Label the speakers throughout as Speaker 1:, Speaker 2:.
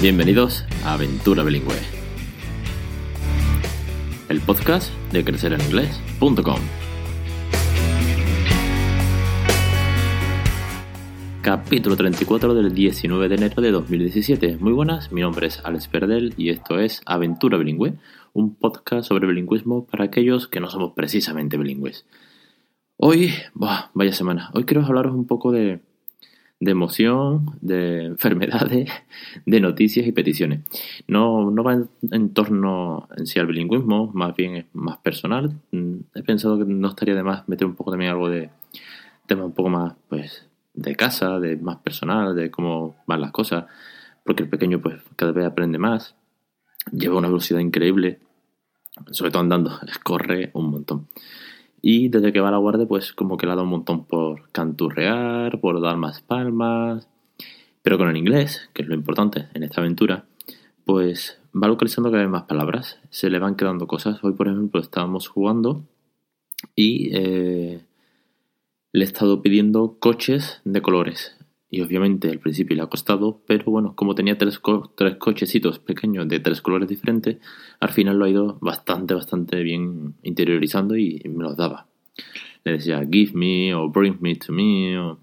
Speaker 1: Bienvenidos a Aventura Bilingüe, el podcast de crecereninglés.com. Capítulo 34 del 19 de enero de 2017. Muy buenas, mi nombre es Alex Perdel y esto es Aventura Bilingüe, un podcast sobre bilingüismo para aquellos que no somos precisamente bilingües. Hoy, vaya semana, hoy quiero hablaros un poco de, de emoción, de enfermedades, de noticias y peticiones. No, no va en, torno en sí al bilingüismo, más bien es más personal. Mm, he pensado que no estaría de más meter un poco también algo de tema un poco más, pues, de casa, de más personal, de cómo van las cosas, porque el pequeño, pues, cada vez aprende más, lleva una velocidad increíble, sobre todo andando, corre un montón. Y desde que va a la guardia, pues como que le ha dado un montón por canturrear, por dar más palmas. Pero con el inglés, que es lo importante en esta aventura, pues va localizando cada vez más palabras. Se le van quedando cosas. Hoy, por ejemplo, estábamos jugando y eh, le he estado pidiendo coches de colores. Y obviamente al principio le ha costado, pero bueno, como tenía tres, tres cochecitos pequeños de tres colores diferentes, al final lo ha ido bastante, bastante bien interiorizando y me los daba. Le decía give me o bring me to me, o,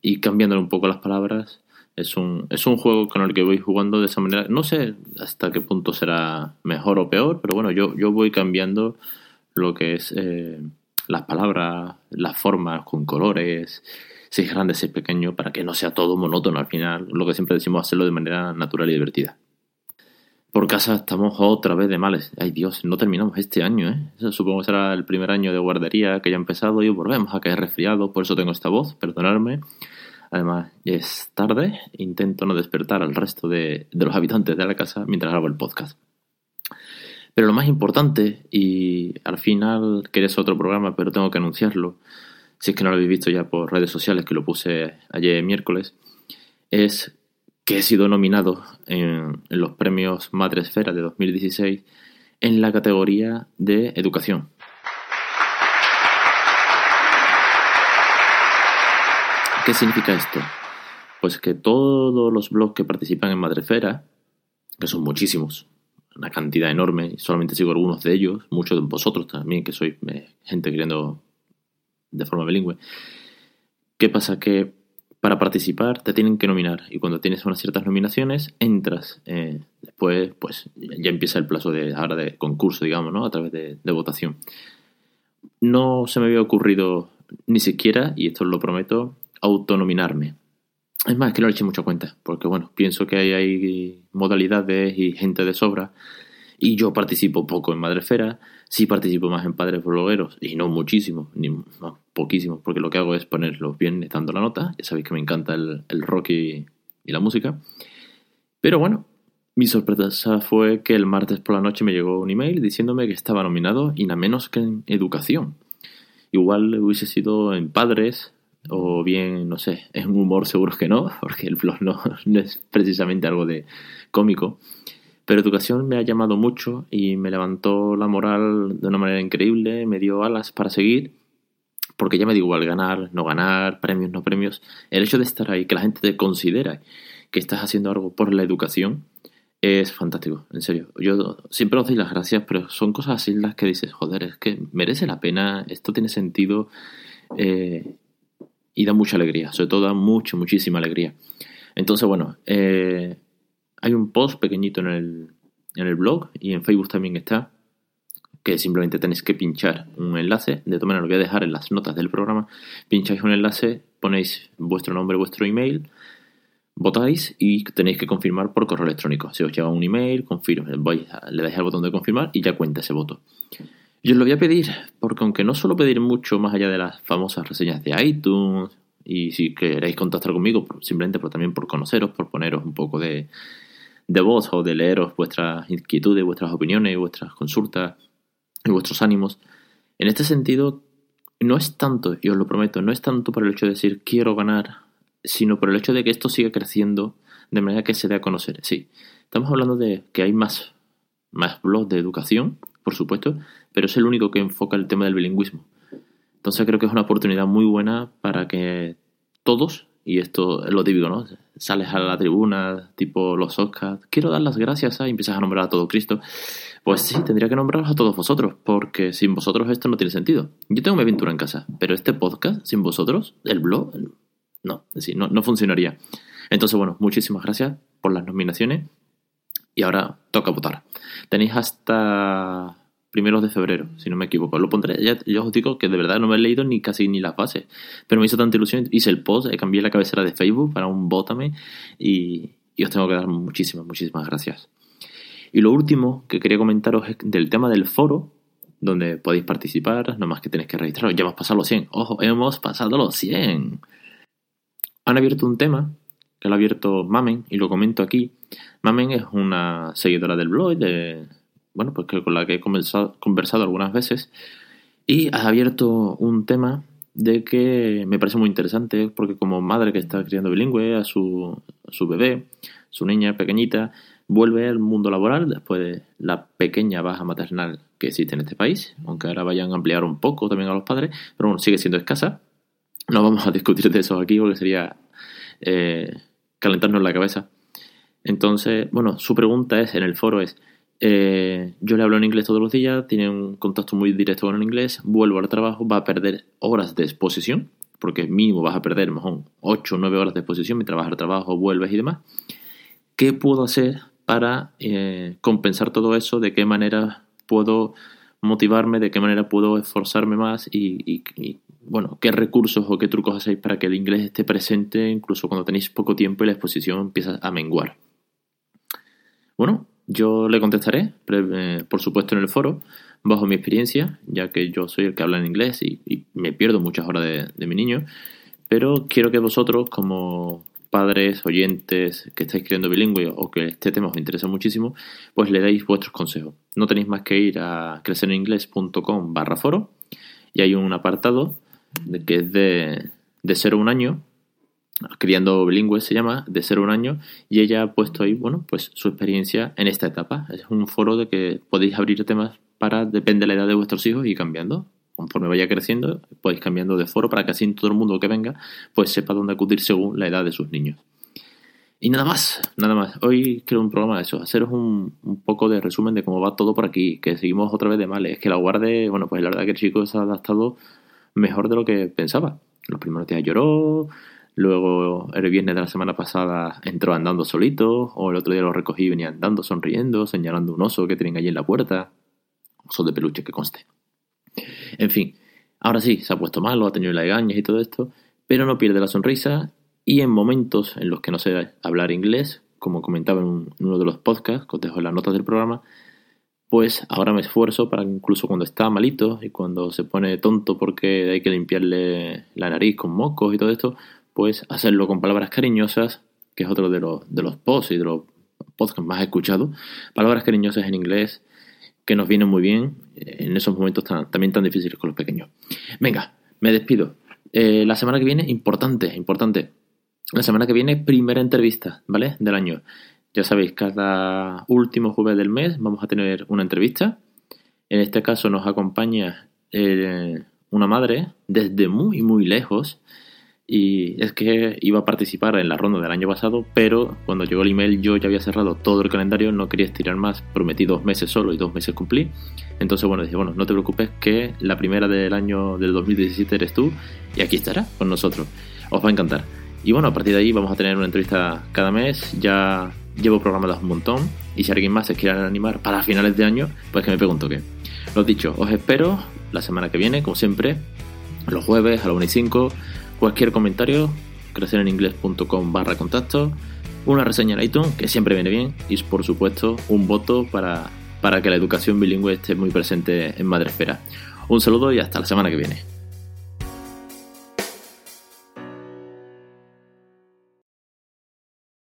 Speaker 1: y cambiándole un poco las palabras. Es un, es un juego con el que voy jugando de esa manera. No sé hasta qué punto será mejor o peor, pero bueno, yo, yo voy cambiando lo que es eh, las palabras, las formas con colores si es grande, si es pequeño, para que no sea todo monótono al final. Lo que siempre decimos, hacerlo de manera natural y divertida. Por casa estamos otra vez de males. Ay Dios, no terminamos este año, ¿eh? Supongo que será el primer año de guardería que ya ha empezado y volvemos a caer resfriado, por eso tengo esta voz, perdonadme. Además, es tarde, intento no despertar al resto de, de los habitantes de la casa mientras grabo el podcast. Pero lo más importante, y al final querés otro programa, pero tengo que anunciarlo, si es que no lo habéis visto ya por redes sociales, que lo puse ayer miércoles, es que he sido nominado en, los premios Madre Esfera de 2016 en la categoría de educación. ¿Qué significa esto? Pues que todos los blogs que participan en Madrefera, que son muchísimos, una cantidad enorme, solamente sigo algunos de ellos, muchos de vosotros también, que sois eh, gente queriendo de forma bilingüe. ¿Qué pasa? Que para participar te tienen que nominar y cuando tienes unas ciertas nominaciones entras. Eh, después, pues ya empieza el plazo de ahora de concurso, digamos, ¿no? A través de, votación. No se me había ocurrido ni siquiera, y esto lo prometo, autonominarme. Es más, que no le eché mucha cuenta, porque bueno, pienso que hay, hay modalidades y gente de sobra y yo participo poco en Madrefera, sí participo más en Padres Blogueros, y no muchísimo, ni no, poquísimo, porque lo que hago es ponerlos bien dando la nota. Ya sabéis que me encanta el, rock y, la música. Pero bueno, mi sorpresa fue que el martes por la noche me llegó un email diciéndome que estaba nominado y nada menos que en educación. Igual hubiese sido en padres o bien, no sé, en humor seguro que no, porque el blog no, no es precisamente algo de cómico. Pero educación me ha llamado mucho y me levantó la moral de una manera increíble, me dio alas para seguir, porque ya me da igual ganar, no ganar, premios, no premios. El hecho de estar ahí, que la gente te considera que estás haciendo algo por la educación, es fantástico, en serio. Yo siempre os doy las gracias, pero son cosas así las que dices, joder, es que merece la pena, esto tiene sentido eh, y da mucha alegría, sobre todo da mucha, muchísima alegría. Entonces, bueno, eh, hay un post pequeñito en el, en el blog y en Facebook también está, que simplemente tenéis que pinchar un enlace. De todas maneras, lo voy a dejar en las notas del programa. Pincháis un enlace, ponéis vuestro nombre, vuestro email, votáis y tenéis que confirmar por correo electrónico. Si os llega un email, confirme, le dais al botón de confirmar y ya cuenta ese voto. Yo os lo voy a pedir, porque aunque no suelo pedir mucho más allá de las famosas reseñas de iTunes, y si queréis contactar conmigo, simplemente por, también por conoceros, por poneros un poco de, de voz o de leeros vuestras inquietudes, vuestras opiniones, vuestras consultas y vuestros ánimos. En este sentido, no es tanto, y os lo prometo, no es tanto por el hecho de decir quiero ganar, sino por el hecho de que esto siga creciendo de manera que se dé a conocer. Sí, estamos hablando de que hay más, más blogs de educación, por supuesto, pero es el único que enfoca el tema del bilingüismo. Entonces creo que es una oportunidad muy buena para que todos y esto es lo típico, ¿no? Sales a la tribuna, tipo los Oscars, quiero dar las gracias, ¿sabes? y empiezas a nombrar a todo Cristo. Pues sí, tendría que nombraros a todos vosotros, porque sin vosotros esto no tiene sentido. Yo tengo mi aventura en casa, pero este podcast, sin vosotros, el blog, no, es decir, no, no funcionaría. Entonces, bueno, muchísimas gracias por las nominaciones y ahora toca votar. Tenéis hasta primeros de febrero, si no me equivoco. Lo pondré, ya, os digo que de verdad no me he leído ni casi ni las bases, pero me hizo tanta ilusión, hice el post, cambié la cabecera de Facebook para un bótame y, os tengo que dar muchísimas, muchísimas gracias. Y lo último que quería comentaros es del tema del foro, donde podéis participar, no más que tenéis que registraros. Ya hemos pasado los 100. Ojo, hemos pasado los 100. Han abierto un tema que lo ha abierto Mamen y lo comento aquí. Mamen es una seguidora del blog, de, bueno, pues con la que he conversado, algunas veces y ha abierto un tema de que me parece muy interesante porque como madre que está criando bilingüe a su, su bebé, su niña pequeñita, vuelve al mundo laboral después de la pequeña baja maternal que existe en este país, aunque ahora vayan a ampliar un poco también a los padres, pero bueno, sigue siendo escasa. No vamos a discutir de eso aquí porque sería eh, calentarnos la cabeza. Entonces, bueno, su pregunta es, en el foro es, eh, yo le hablo en inglés todos los días, tiene un contacto muy directo con el inglés, vuelvo al trabajo, va a perder horas de exposición, porque mínimo vas a perder mejor 8 o 9 horas de exposición mientras vas al trabajo, vuelves y demás. ¿Qué puedo hacer para eh, compensar todo eso? ¿De qué manera puedo motivarme? ¿De qué manera puedo esforzarme más? Y, y, bueno, ¿qué recursos o qué trucos hacéis para que el inglés esté presente incluso cuando tenéis poco tiempo y la exposición empieza a menguar? Bueno, yo le contestaré, eh, por supuesto, en el foro, bajo mi experiencia, ya que yo soy el que habla en inglés y, me pierdo muchas horas de, mi niño. Pero quiero que vosotros, como padres, oyentes que estáis creando bilingüe o que este tema os interesa muchísimo, pues le deis vuestros consejos. No tenéis más que ir a crecereningles.com barra foro y hay un apartado que es de, de 0 a un año Criando Bilingües se llama, de ser un año, y ella ha puesto ahí, bueno, pues su experiencia en esta etapa. Es un foro de que podéis abrir temas para, depende de la edad de vuestros hijos, y cambiando. Conforme vaya creciendo, podéis cambiando de foro para que así todo el mundo que venga, pues sepa dónde acudir según la edad de sus niños. Y nada más, nada más. Hoy quiero un programa de eso, haceros un, un, poco de resumen de cómo va todo por aquí, que seguimos otra vez de mal. Es que la guarde, bueno, pues la verdad que el chico se ha adaptado mejor de lo que pensaba. Los primeros días lloró, Luego el viernes de la semana pasada entró andando solito, o el otro día lo recogí y venía andando, sonriendo, señalando un oso que tienen allí en la puerta. Oso de peluche que conste. En fin, ahora sí, se ha puesto malo, ha tenido lagañas y todo esto, pero no pierde la sonrisa y en momentos en los que no sé hablar inglés, como comentaba en, uno de los podcasts que os dejo en las notas del programa, pues ahora me esfuerzo para que incluso cuando está malito y cuando se pone tonto porque hay que limpiarle la nariz con mocos y todo esto, pues hacerlo con palabras cariñosas, que es otro de los, de los posts y de los podcasts más escuchados, palabras cariñosas en inglés que nos vienen muy bien en esos momentos también tan difíciles con los pequeños. Venga, me despido. Eh, la semana que viene, importante, importante. La semana que viene, primera entrevista, ¿vale? Del año. Ya sabéis, cada último jueves del mes vamos a tener una entrevista. En este caso nos acompaña eh, una madre desde muy, muy lejos y es que iba a participar en la ronda del año pasado, pero cuando llegó el email yo ya había cerrado todo el calendario, no quería estirar más, prometí dos meses solo y dos meses cumplí. Entonces, bueno, dije, bueno, no te preocupes que la primera del año del 2017 eres tú y aquí estará con nosotros. Os va a encantar. Y bueno, a partir de ahí vamos a tener una entrevista cada mes, ya llevo programadas un montón y si alguien más se quiere animar para finales de año, pues que me pregunto qué. Lo dicho, os espero la semana que viene, como siempre, los jueves a las 1 y 5 Cualquier comentario, crecereningles.com barra contacto, una reseña en iTunes, que siempre viene bien, y por supuesto un voto para, para que la educación bilingüe esté muy presente en Madresfera. Un saludo y hasta la semana que viene.